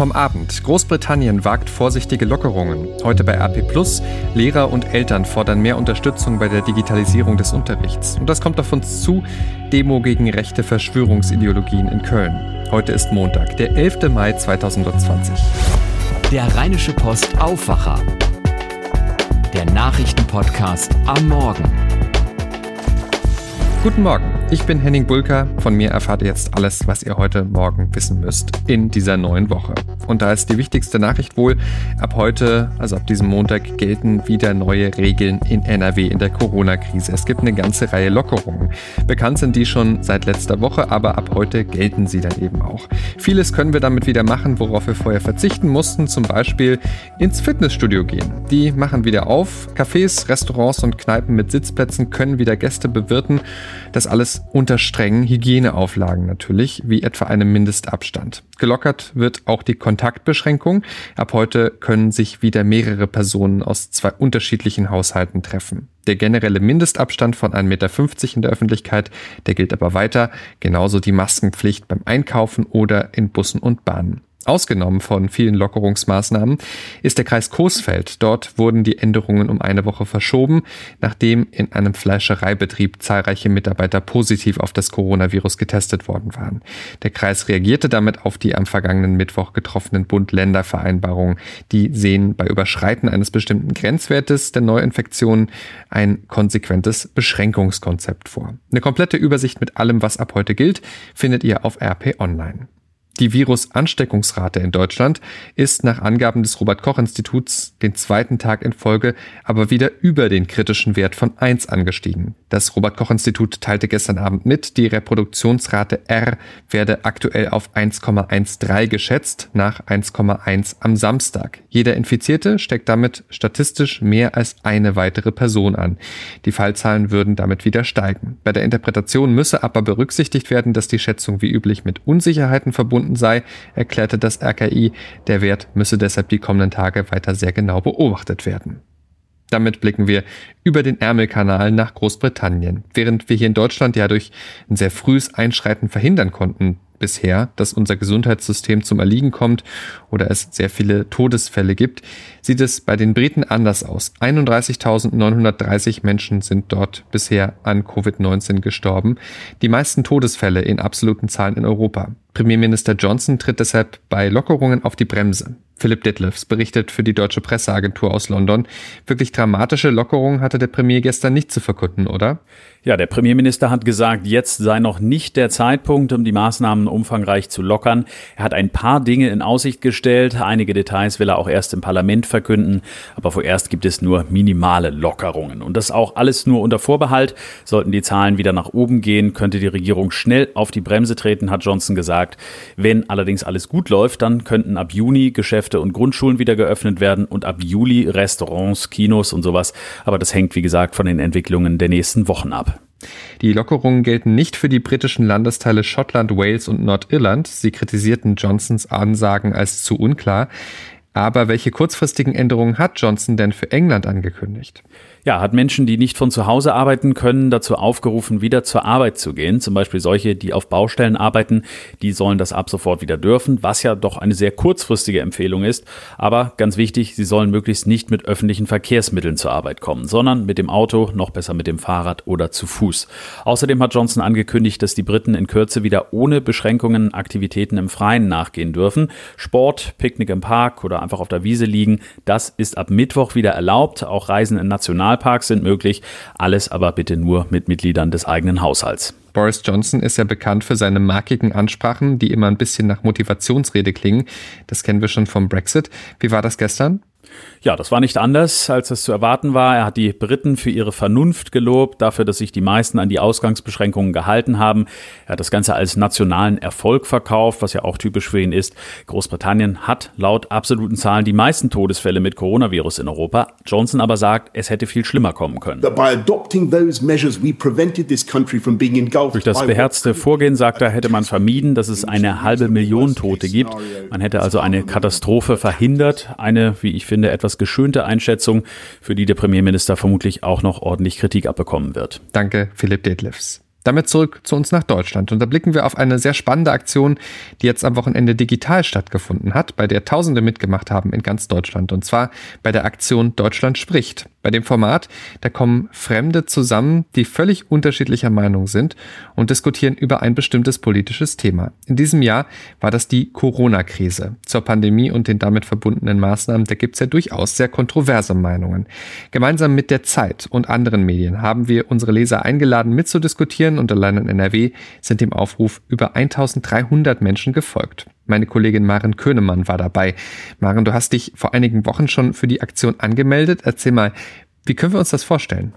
Vom Abend. Großbritannien wagt vorsichtige Lockerungen. Heute bei RP Plus. Lehrer und Eltern fordern mehr Unterstützung bei der Digitalisierung des Unterrichts. Und das kommt auf uns zu. Demo gegen rechte Verschwörungsideologien in Köln. Heute ist Montag, der 11. Mai 2020. Der Rheinische Post Aufwacher. Der Nachrichtenpodcast am Morgen. Guten Morgen, ich bin Henning Bulka. Von mir erfahrt ihr jetzt alles, was ihr heute Morgen wissen müsst in dieser neuen Woche. Und da ist die wichtigste Nachricht wohl, ab heute, also ab diesem Montag, gelten wieder neue Regeln in NRW in der Corona-Krise. Es gibt eine ganze Reihe Lockerungen. Bekannt sind die schon seit letzter Woche, aber ab heute gelten sie dann eben auch. Vieles können wir damit wieder machen, worauf wir vorher verzichten mussten, zum Beispiel ins Fitnessstudio gehen. Die machen wieder auf. Cafés, Restaurants und Kneipen mit Sitzplätzen können wieder Gäste bewirten. Das alles unter strengen Hygieneauflagen natürlich, wie etwa einem Mindestabstand. Gelockert wird auch die Kontaktbeschränkung. Ab heute können sich wieder mehrere Personen aus zwei unterschiedlichen Haushalten treffen. Der generelle Mindestabstand von 1,50 Meter in der Öffentlichkeit, der gilt aber weiter, genauso die Maskenpflicht beim Einkaufen oder in Bussen und Bahnen. Ausgenommen von vielen Lockerungsmaßnahmen ist der Kreis Coesfeld. Dort wurden die Änderungen um eine Woche verschoben, nachdem in einem Fleischereibetrieb zahlreiche Mitarbeiter positiv auf das Coronavirus getestet worden waren. Der Kreis reagierte damit auf die am vergangenen Mittwoch getroffenen Bund-Länder-Vereinbarungen. Die sehen bei Überschreiten eines bestimmten Grenzwertes der Neuinfektionen ein konsequentes Beschränkungskonzept vor. Eine komplette Übersicht mit allem, was ab heute gilt, findet ihr auf RP Online. Die Virusansteckungsrate in Deutschland ist nach Angaben des Robert Koch Instituts den zweiten Tag in Folge aber wieder über den kritischen Wert von 1 angestiegen. Das Robert Koch Institut teilte gestern Abend mit, die Reproduktionsrate R werde aktuell auf 1,13 geschätzt, nach 1,1 am Samstag. Jeder Infizierte steckt damit statistisch mehr als eine weitere Person an. Die Fallzahlen würden damit wieder steigen. Bei der Interpretation müsse aber berücksichtigt werden, dass die Schätzung wie üblich mit Unsicherheiten verbunden verbunden sei, erklärte das RKI, der Wert müsse deshalb die kommenden Tage weiter sehr genau beobachtet werden. Damit blicken wir über den Ärmelkanal nach Großbritannien. Während wir hier in Deutschland ja durch ein sehr frühes Einschreiten verhindern konnten, bisher, dass unser Gesundheitssystem zum Erliegen kommt oder es sehr viele Todesfälle gibt, sieht es bei den Briten anders aus. 31.930 Menschen sind dort bisher an Covid-19 gestorben, die meisten Todesfälle in absoluten Zahlen in Europa. Premierminister Johnson tritt deshalb bei Lockerungen auf die Bremse. Philipp Detlefs berichtet für die deutsche Presseagentur aus London. Wirklich dramatische Lockerungen hatte der Premier gestern nicht zu verkunden, oder? Ja, der Premierminister hat gesagt, jetzt sei noch nicht der Zeitpunkt, um die Maßnahmen umfangreich zu lockern. Er hat ein paar Dinge in Aussicht gestellt. Einige Details will er auch erst im Parlament verkünden. Aber vorerst gibt es nur minimale Lockerungen. Und das auch alles nur unter Vorbehalt. Sollten die Zahlen wieder nach oben gehen, könnte die Regierung schnell auf die Bremse treten, hat Johnson gesagt. Wenn allerdings alles gut läuft, dann könnten ab Juni Geschäfte und Grundschulen wieder geöffnet werden und ab Juli Restaurants, Kinos und sowas. Aber das hängt, wie gesagt, von den Entwicklungen der nächsten Wochen ab. Die Lockerungen gelten nicht für die britischen Landesteile Schottland, Wales und Nordirland. Sie kritisierten Johnsons Ansagen als zu unklar. Aber welche kurzfristigen Änderungen hat Johnson denn für England angekündigt? ja, hat Menschen, die nicht von zu Hause arbeiten können, dazu aufgerufen, wieder zur Arbeit zu gehen. Zum Beispiel solche, die auf Baustellen arbeiten, die sollen das ab sofort wieder dürfen, was ja doch eine sehr kurzfristige Empfehlung ist. Aber ganz wichtig, sie sollen möglichst nicht mit öffentlichen Verkehrsmitteln zur Arbeit kommen, sondern mit dem Auto, noch besser mit dem Fahrrad oder zu Fuß. Außerdem hat Johnson angekündigt, dass die Briten in Kürze wieder ohne Beschränkungen Aktivitäten im Freien nachgehen dürfen. Sport, Picknick im Park oder einfach auf der Wiese liegen, das ist ab Mittwoch wieder erlaubt. Auch Reisen in National Nationalparks sind möglich, alles aber bitte nur mit Mitgliedern des eigenen Haushalts. Boris Johnson ist ja bekannt für seine markigen Ansprachen, die immer ein bisschen nach Motivationsrede klingen. Das kennen wir schon vom Brexit. Wie war das gestern? Ja, das war nicht anders, als es zu erwarten war. Er hat die Briten für ihre Vernunft gelobt, dafür, dass sich die meisten an die Ausgangsbeschränkungen gehalten haben. Er hat das Ganze als nationalen Erfolg verkauft, was ja auch typisch für ihn ist. Großbritannien hat laut absoluten Zahlen die meisten Todesfälle mit Coronavirus in Europa. Johnson aber sagt, es hätte viel schlimmer kommen können. Durch das beherzte Vorgehen, sagt er, hätte man vermieden, dass es eine halbe Million Tote gibt. Man hätte also eine Katastrophe verhindert, eine, wie ich finde, etwas geschönte Einschätzung, für die der Premierminister vermutlich auch noch ordentlich Kritik abbekommen wird. Danke, Philipp Detlefs. Damit zurück zu uns nach Deutschland. Und da blicken wir auf eine sehr spannende Aktion, die jetzt am Wochenende digital stattgefunden hat, bei der Tausende mitgemacht haben in ganz Deutschland. Und zwar bei der Aktion Deutschland spricht. Bei dem Format, da kommen Fremde zusammen, die völlig unterschiedlicher Meinung sind und diskutieren über ein bestimmtes politisches Thema. In diesem Jahr war das die Corona-Krise. Zur Pandemie und den damit verbundenen Maßnahmen, da gibt's ja durchaus sehr kontroverse Meinungen. Gemeinsam mit der Zeit und anderen Medien haben wir unsere Leser eingeladen, mitzudiskutieren und allein in NRW sind dem Aufruf über 1300 Menschen gefolgt. Meine Kollegin Maren Könemann war dabei. Maren, du hast dich vor einigen Wochen schon für die Aktion angemeldet. Erzähl mal, wie können wir uns das vorstellen?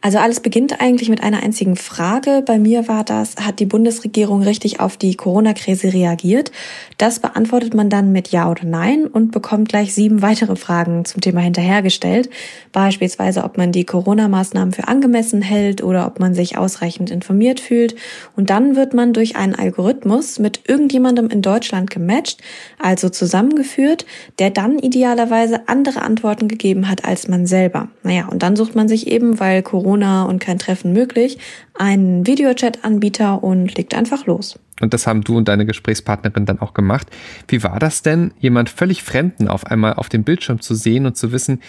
Also alles beginnt eigentlich mit einer einzigen Frage. Bei mir war das, hat die Bundesregierung richtig auf die Corona-Krise reagiert? Das beantwortet man dann mit Ja oder Nein und bekommt gleich sieben weitere Fragen zum Thema hinterhergestellt. Beispielsweise, ob man die Corona-Maßnahmen für angemessen hält oder ob man sich ausreichend informiert fühlt. Und dann wird man durch einen Algorithmus mit irgendjemandem in Deutschland gematcht, also zusammengeführt, der dann idealerweise andere Antworten gegeben hat als man selber. Naja, und dann sucht man sich eben, weil weil Corona und kein Treffen möglich, einen Videochat-Anbieter und legt einfach los. Und das haben du und deine Gesprächspartnerin dann auch gemacht. Wie war das denn, jemand völlig Fremden auf einmal auf dem Bildschirm zu sehen und zu wissen,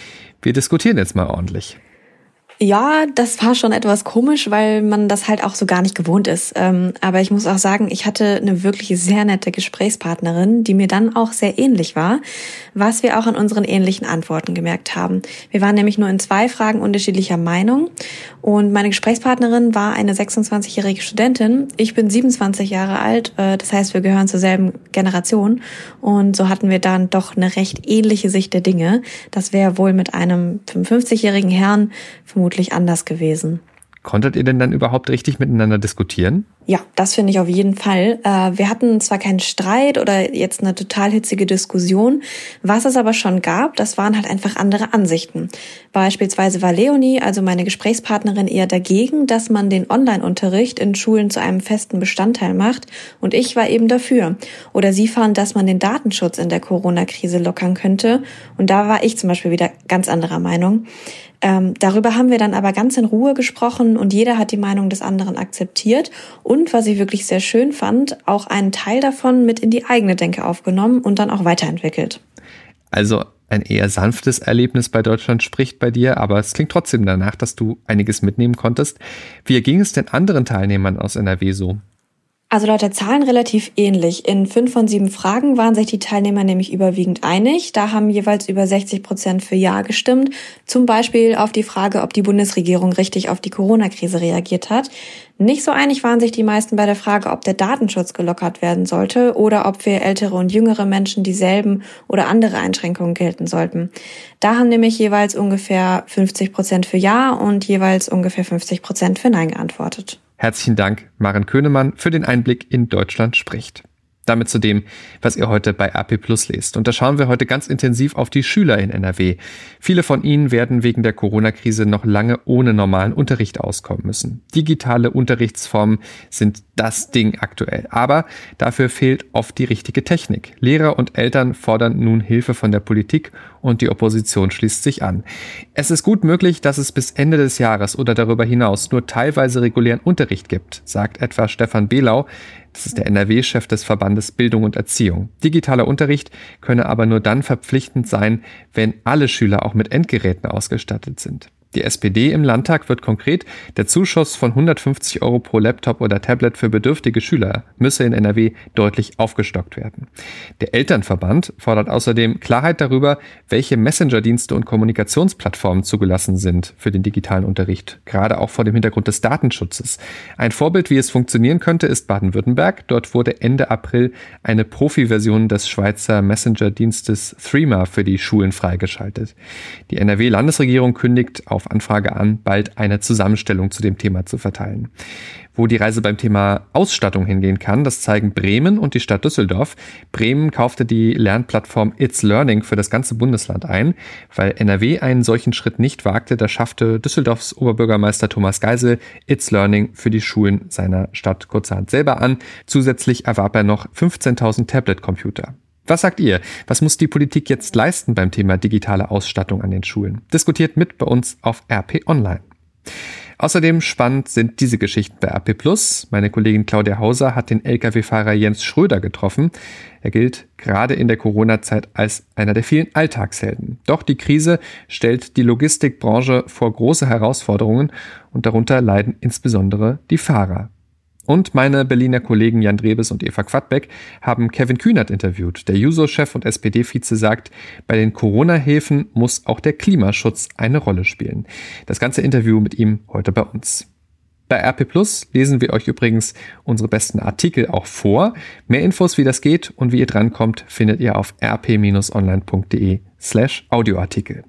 wir diskutieren jetzt mal ordentlich? Ja, das war schon etwas komisch, weil man das halt auch so gar nicht gewohnt ist. Ähm, aber ich muss auch sagen, ich hatte eine wirklich sehr nette Gesprächspartnerin, die mir dann auch sehr ähnlich war, was wir auch an unseren ähnlichen Antworten gemerkt haben. Wir waren nämlich nur in zwei Fragen unterschiedlicher Meinung und meine Gesprächspartnerin war eine 26-jährige Studentin. Ich bin 27 Jahre alt, äh, das heißt, wir gehören zur selben Generation und so hatten wir dann doch eine recht ähnliche Sicht der Dinge. Das wäre wohl mit einem 55-jährigen Herrn vermutlich anders gewesen. Konntet ihr denn dann überhaupt richtig miteinander diskutieren? Ja, das finde ich auf jeden Fall. Äh, wir hatten zwar keinen Streit oder jetzt eine total hitzige Diskussion, was es aber schon gab, das waren halt einfach andere Ansichten. Beispielsweise war Leonie, also meine Gesprächspartnerin, eher dagegen, dass man den Online-Unterricht in Schulen zu einem festen Bestandteil macht und ich war eben dafür. Oder sie fand, dass man den Datenschutz in der Corona-Krise lockern könnte und da war ich zum Beispiel wieder ganz anderer Meinung. Ähm, darüber haben wir dann aber ganz in Ruhe gesprochen und jeder hat die Meinung des anderen akzeptiert und was ich wirklich sehr schön fand, auch einen Teil davon mit in die eigene Denke aufgenommen und dann auch weiterentwickelt. Also ein eher sanftes Erlebnis bei Deutschland spricht bei dir, aber es klingt trotzdem danach, dass du einiges mitnehmen konntest. Wie ging es denn anderen Teilnehmern aus NRW so? Also laut der Zahlen relativ ähnlich. In fünf von sieben Fragen waren sich die Teilnehmer nämlich überwiegend einig. Da haben jeweils über 60 Prozent für Ja gestimmt. Zum Beispiel auf die Frage, ob die Bundesregierung richtig auf die Corona-Krise reagiert hat. Nicht so einig waren sich die meisten bei der Frage, ob der Datenschutz gelockert werden sollte oder ob für ältere und jüngere Menschen dieselben oder andere Einschränkungen gelten sollten. Da haben nämlich jeweils ungefähr 50 Prozent für Ja und jeweils ungefähr 50 Prozent für Nein geantwortet. Herzlichen Dank, Maren Könemann, für den Einblick in Deutschland spricht. Damit zu dem, was ihr heute bei AP Plus lest. Und da schauen wir heute ganz intensiv auf die Schüler in NRW. Viele von ihnen werden wegen der Corona-Krise noch lange ohne normalen Unterricht auskommen müssen. Digitale Unterrichtsformen sind das Ding aktuell. Aber dafür fehlt oft die richtige Technik. Lehrer und Eltern fordern nun Hilfe von der Politik und die Opposition schließt sich an. Es ist gut möglich, dass es bis Ende des Jahres oder darüber hinaus nur teilweise regulären Unterricht gibt, sagt etwa Stefan Behlau. Das ist der NRW-Chef des Verbandes Bildung und Erziehung. Digitaler Unterricht könne aber nur dann verpflichtend sein, wenn alle Schüler auch mit Endgeräten ausgestattet sind. Die SPD im Landtag wird konkret, der Zuschuss von 150 Euro pro Laptop oder Tablet für bedürftige Schüler müsse in NRW deutlich aufgestockt werden. Der Elternverband fordert außerdem Klarheit darüber, welche Messenger-Dienste und Kommunikationsplattformen zugelassen sind für den digitalen Unterricht, gerade auch vor dem Hintergrund des Datenschutzes. Ein Vorbild, wie es funktionieren könnte, ist Baden-Württemberg. Dort wurde Ende April eine Profi-Version des Schweizer Messenger-Dienstes Threema für die Schulen freigeschaltet. Die NRW-Landesregierung kündigt auf auf Anfrage an, bald eine Zusammenstellung zu dem Thema zu verteilen. Wo die Reise beim Thema Ausstattung hingehen kann, das zeigen Bremen und die Stadt Düsseldorf. Bremen kaufte die Lernplattform It's Learning für das ganze Bundesland ein. Weil NRW einen solchen Schritt nicht wagte, da schaffte Düsseldorfs Oberbürgermeister Thomas Geisel It's Learning für die Schulen seiner Stadt kurzerhand selber an. Zusätzlich erwarb er noch 15.000 Tablet-Computer. Was sagt ihr? Was muss die Politik jetzt leisten beim Thema digitale Ausstattung an den Schulen? Diskutiert mit bei uns auf RP Online. Außerdem spannend sind diese Geschichten bei AP Meine Kollegin Claudia Hauser hat den Lkw-Fahrer Jens Schröder getroffen. Er gilt gerade in der Corona-Zeit als einer der vielen Alltagshelden. Doch die Krise stellt die Logistikbranche vor große Herausforderungen und darunter leiden insbesondere die Fahrer. Und meine Berliner Kollegen Jan Drebes und Eva Quadbeck haben Kevin Kühnert interviewt. Der Juso-Chef und SPD-Vize sagt, bei den Corona-Hilfen muss auch der Klimaschutz eine Rolle spielen. Das ganze Interview mit ihm heute bei uns. Bei RP Plus lesen wir euch übrigens unsere besten Artikel auch vor. Mehr Infos, wie das geht und wie ihr drankommt, findet ihr auf rp-online.de slash Audioartikel.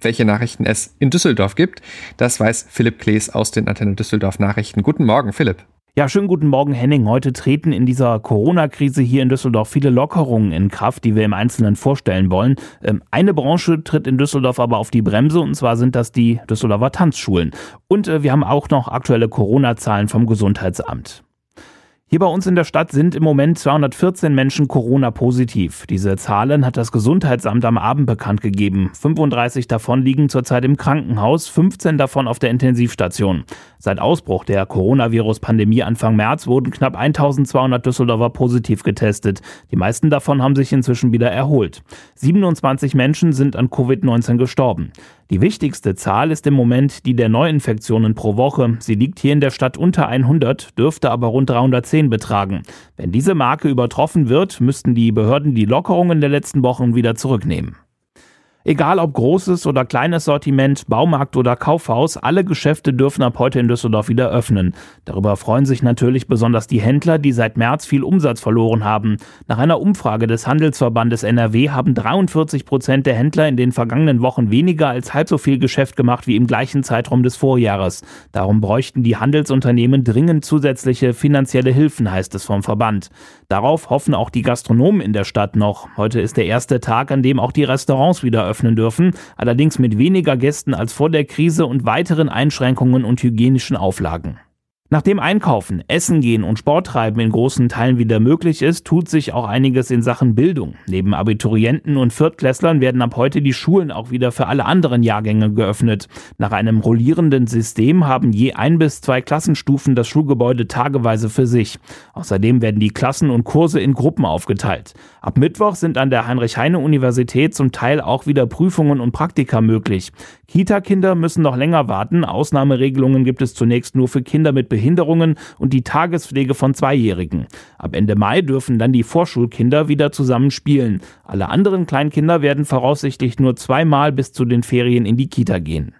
Welche Nachrichten es in Düsseldorf gibt, das weiß Philipp Klees aus den Antenne Düsseldorf Nachrichten. Guten Morgen, Philipp. Ja, schönen guten Morgen, Henning. Heute treten in dieser Corona-Krise hier in Düsseldorf viele Lockerungen in Kraft, die wir im Einzelnen vorstellen wollen. Ähm, eine Branche tritt in Düsseldorf aber auf die Bremse, und zwar sind das die Düsseldorfer Tanzschulen. Und äh, wir haben auch noch aktuelle Corona-Zahlen vom Gesundheitsamt. Hier bei uns in der Stadt sind im Moment 214 Menschen Corona-positiv. Diese Zahlen hat das Gesundheitsamt am Abend bekannt gegeben. 35 davon liegen zurzeit im Krankenhaus, 15 davon auf der Intensivstation. Seit Ausbruch der Coronavirus-Pandemie Anfang März wurden knapp 1200 Düsseldorfer positiv getestet. Die meisten davon haben sich inzwischen wieder erholt. 27 Menschen sind an Covid-19 gestorben. Die wichtigste Zahl ist im Moment die der Neuinfektionen pro Woche. Sie liegt hier in der Stadt unter 100, dürfte aber rund 310 betragen. Wenn diese Marke übertroffen wird, müssten die Behörden die Lockerungen der letzten Wochen wieder zurücknehmen. Egal ob großes oder kleines Sortiment, Baumarkt oder Kaufhaus, alle Geschäfte dürfen ab heute in Düsseldorf wieder öffnen. Darüber freuen sich natürlich besonders die Händler, die seit März viel Umsatz verloren haben. Nach einer Umfrage des Handelsverbandes NRW haben 43 Prozent der Händler in den vergangenen Wochen weniger als halb so viel Geschäft gemacht wie im gleichen Zeitraum des Vorjahres. Darum bräuchten die Handelsunternehmen dringend zusätzliche finanzielle Hilfen, heißt es vom Verband. Darauf hoffen auch die Gastronomen in der Stadt noch. Heute ist der erste Tag, an dem auch die Restaurants wieder öffnen dürfen, allerdings mit weniger Gästen als vor der Krise und weiteren Einschränkungen und hygienischen Auflagen. Nachdem Einkaufen, Essen gehen und Sport treiben in großen Teilen wieder möglich ist, tut sich auch einiges in Sachen Bildung. Neben Abiturienten und Viertklässlern werden ab heute die Schulen auch wieder für alle anderen Jahrgänge geöffnet. Nach einem rollierenden System haben je ein bis zwei Klassenstufen das Schulgebäude tageweise für sich. Außerdem werden die Klassen und Kurse in Gruppen aufgeteilt. Ab Mittwoch sind an der Heinrich-Heine-Universität zum Teil auch wieder Prüfungen und Praktika möglich. Kita-Kinder müssen noch länger warten. Ausnahmeregelungen gibt es zunächst nur für Kinder mit Behinderungen und die Tagespflege von Zweijährigen. Ab Ende Mai dürfen dann die Vorschulkinder wieder zusammen spielen. Alle anderen Kleinkinder werden voraussichtlich nur zweimal bis zu den Ferien in die Kita gehen.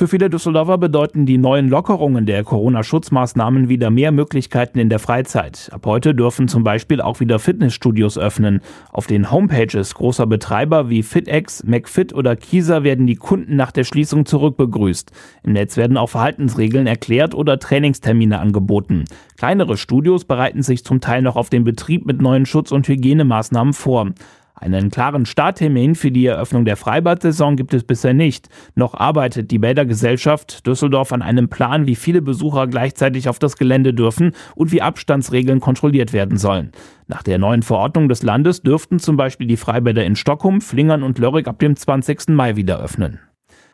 Für viele Düsseldorfer bedeuten die neuen Lockerungen der Corona-Schutzmaßnahmen wieder mehr Möglichkeiten in der Freizeit. Ab heute dürfen zum Beispiel auch wieder Fitnessstudios öffnen. Auf den Homepages großer Betreiber wie FitX, McFit oder Kieser werden die Kunden nach der Schließung zurückbegrüßt. Im Netz werden auch Verhaltensregeln erklärt oder Trainingstermine angeboten. Kleinere Studios bereiten sich zum Teil noch auf den Betrieb mit neuen Schutz- und Hygienemaßnahmen vor. Einen klaren Starttermin für die Eröffnung der Freibad-Saison gibt es bisher nicht. Noch arbeitet die Bädergesellschaft Düsseldorf an einem Plan, wie viele Besucher gleichzeitig auf das Gelände dürfen und wie Abstandsregeln kontrolliert werden sollen. Nach der neuen Verordnung des Landes dürften zum Beispiel die Freibäder in Stockholm, Flingern und Lörrick ab dem 20. Mai wieder öffnen.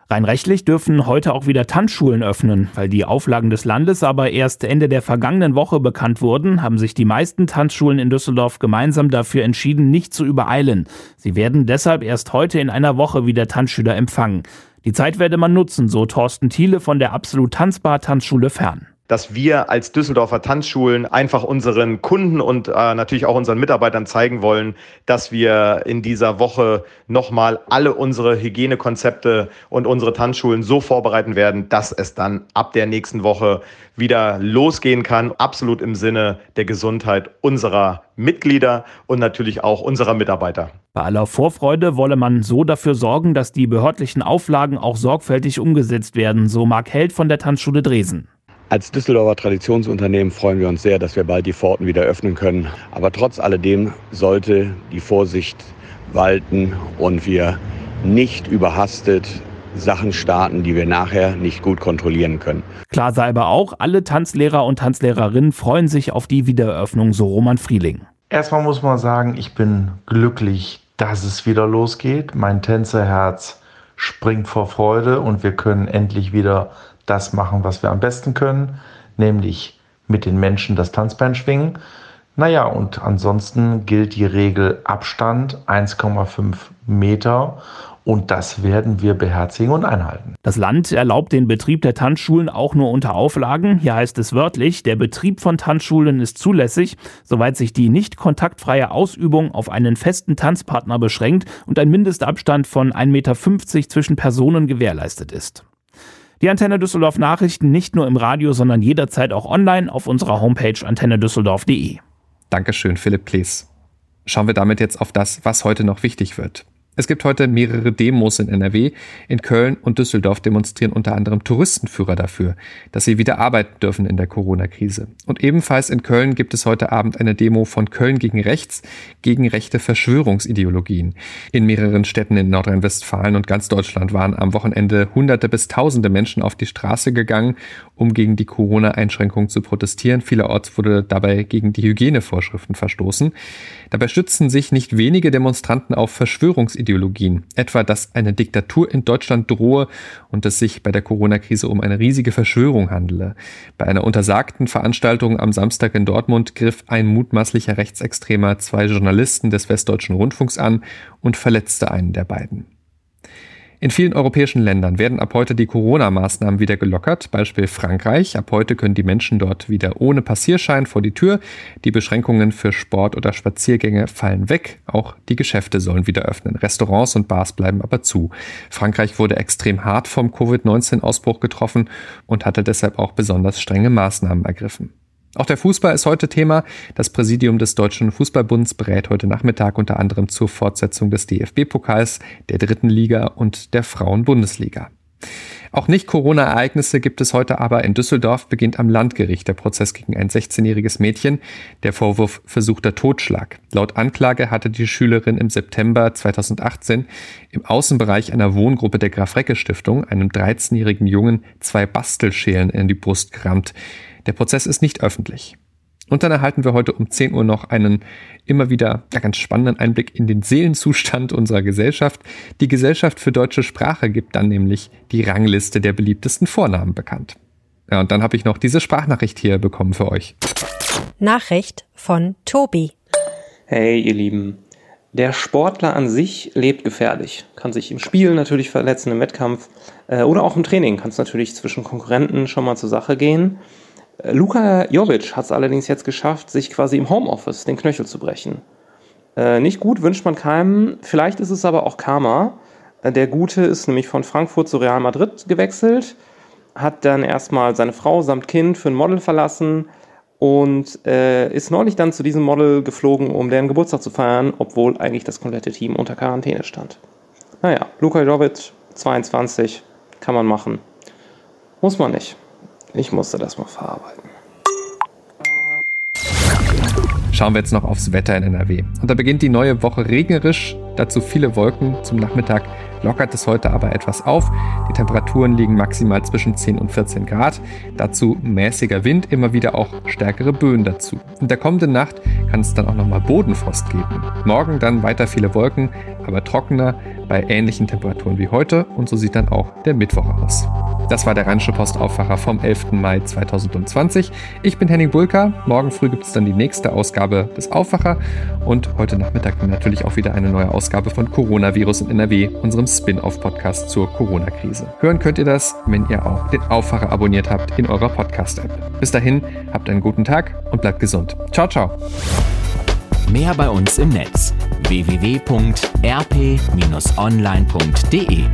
Rein rechtlich dürfen heute auch wieder Tanzschulen öffnen. Weil die Auflagen des Landes aber erst Ende der vergangenen Woche bekannt wurden, haben sich die meisten Tanzschulen in Düsseldorf gemeinsam dafür entschieden, nicht zu übereilen. Sie werden deshalb erst heute in einer Woche wieder Tanzschüler empfangen. Die Zeit werde man nutzen, so Thorsten Thiele von der Absolut Tanzbar Tanzschule Fern dass wir als Düsseldorfer Tanzschulen einfach unseren Kunden und äh, natürlich auch unseren Mitarbeitern zeigen wollen, dass wir in dieser Woche nochmal alle unsere Hygienekonzepte und unsere Tanzschulen so vorbereiten werden, dass es dann ab der nächsten Woche wieder losgehen kann. Absolut im Sinne der Gesundheit unserer Mitglieder und natürlich auch unserer Mitarbeiter. Bei aller Vorfreude wolle man so dafür sorgen, dass die behördlichen Auflagen auch sorgfältig umgesetzt werden, so Marc Held von der Tanzschule Dresden. Als Düsseldorfer Traditionsunternehmen freuen wir uns sehr, dass wir bald die Pforten wieder öffnen können. Aber trotz alledem sollte die Vorsicht walten und wir nicht überhastet Sachen starten, die wir nachher nicht gut kontrollieren können. Klar sei aber auch, alle Tanzlehrer und Tanzlehrerinnen freuen sich auf die Wiedereröffnung, so Roman Frieling. Erstmal muss man sagen, ich bin glücklich, dass es wieder losgeht. Mein Tänzerherz springt vor Freude und wir können endlich wieder das machen, was wir am besten können, nämlich mit den Menschen das Tanzbein schwingen. Naja, und ansonsten gilt die Regel Abstand 1,5 Meter und das werden wir beherzigen und einhalten. Das Land erlaubt den Betrieb der Tanzschulen auch nur unter Auflagen. Hier heißt es wörtlich, der Betrieb von Tanzschulen ist zulässig, soweit sich die nicht kontaktfreie Ausübung auf einen festen Tanzpartner beschränkt und ein Mindestabstand von 1,50 Meter zwischen Personen gewährleistet ist. Die Antenne Düsseldorf Nachrichten nicht nur im Radio, sondern jederzeit auch online auf unserer Homepage antennedüsseldorf.de. Dankeschön, Philipp Plees. Schauen wir damit jetzt auf das, was heute noch wichtig wird. Es gibt heute mehrere Demos in NRW. In Köln und Düsseldorf demonstrieren unter anderem Touristenführer dafür, dass sie wieder arbeiten dürfen in der Corona-Krise. Und ebenfalls in Köln gibt es heute Abend eine Demo von Köln gegen Rechts, gegen rechte Verschwörungsideologien. In mehreren Städten in Nordrhein-Westfalen und ganz Deutschland waren am Wochenende Hunderte bis Tausende Menschen auf die Straße gegangen, um gegen die Corona-Einschränkungen zu protestieren. Vielerorts wurde dabei gegen die Hygienevorschriften verstoßen. Dabei stützen sich nicht wenige Demonstranten auf Verschwörungsideologien, etwa dass eine Diktatur in Deutschland drohe und es sich bei der Corona-Krise um eine riesige Verschwörung handele. Bei einer untersagten Veranstaltung am Samstag in Dortmund griff ein mutmaßlicher Rechtsextremer zwei Journalisten des Westdeutschen Rundfunks an und verletzte einen der beiden. In vielen europäischen Ländern werden ab heute die Corona-Maßnahmen wieder gelockert. Beispiel Frankreich. Ab heute können die Menschen dort wieder ohne Passierschein vor die Tür. Die Beschränkungen für Sport oder Spaziergänge fallen weg. Auch die Geschäfte sollen wieder öffnen. Restaurants und Bars bleiben aber zu. Frankreich wurde extrem hart vom Covid-19-Ausbruch getroffen und hatte deshalb auch besonders strenge Maßnahmen ergriffen. Auch der Fußball ist heute Thema. Das Präsidium des Deutschen Fußballbunds berät heute Nachmittag unter anderem zur Fortsetzung des DFB-Pokals, der dritten Liga und der Frauen-Bundesliga. Auch nicht Corona-Ereignisse gibt es heute aber. In Düsseldorf beginnt am Landgericht der Prozess gegen ein 16-jähriges Mädchen. Der Vorwurf versuchter Totschlag. Laut Anklage hatte die Schülerin im September 2018 im Außenbereich einer Wohngruppe der Graf-Recke-Stiftung einem 13-jährigen Jungen zwei Bastelschälen in die Brust gerammt. Der Prozess ist nicht öffentlich. Und dann erhalten wir heute um 10 Uhr noch einen immer wieder ja, ganz spannenden Einblick in den Seelenzustand unserer Gesellschaft. Die Gesellschaft für deutsche Sprache gibt dann nämlich die Rangliste der beliebtesten Vornamen bekannt. Ja, und dann habe ich noch diese Sprachnachricht hier bekommen für euch. Nachricht von Tobi. Hey, ihr Lieben. Der Sportler an sich lebt gefährlich, kann sich im Spiel natürlich verletzen, im Wettkampf äh, oder auch im Training kann es natürlich zwischen Konkurrenten schon mal zur Sache gehen. Luka Jovic hat es allerdings jetzt geschafft, sich quasi im Homeoffice den Knöchel zu brechen. Äh, nicht gut, wünscht man keinem. Vielleicht ist es aber auch Karma. Äh, der Gute ist nämlich von Frankfurt zu Real Madrid gewechselt, hat dann erstmal seine Frau samt Kind für ein Model verlassen und äh, ist neulich dann zu diesem Model geflogen, um deren Geburtstag zu feiern, obwohl eigentlich das komplette Team unter Quarantäne stand. Naja, Luka Jovic, 22, kann man machen. Muss man nicht. Ich musste das mal verarbeiten. Schauen wir jetzt noch aufs Wetter in NRW. Und da beginnt die neue Woche regnerisch, dazu viele Wolken. Zum Nachmittag lockert es heute aber etwas auf. Die Temperaturen liegen maximal zwischen 10 und 14 Grad. Dazu mäßiger Wind, immer wieder auch stärkere Böen dazu. In der kommenden Nacht kann es dann auch nochmal Bodenfrost geben. Morgen dann weiter viele Wolken, aber trockener bei ähnlichen Temperaturen wie heute. Und so sieht dann auch der Mittwoch aus. Das war der Rheinische Postaufwacher vom 11. Mai 2020. Ich bin Henning Bulka. Morgen früh gibt es dann die nächste Ausgabe des Aufwacher und heute Nachmittag natürlich auch wieder eine neue Ausgabe von Coronavirus in NRW, unserem Spin-off-Podcast zur Corona-Krise. Hören könnt ihr das, wenn ihr auch den Aufwacher abonniert habt in eurer Podcast-App. Bis dahin, habt einen guten Tag und bleibt gesund. Ciao, ciao. Mehr bei uns im Netz www.rp-online.de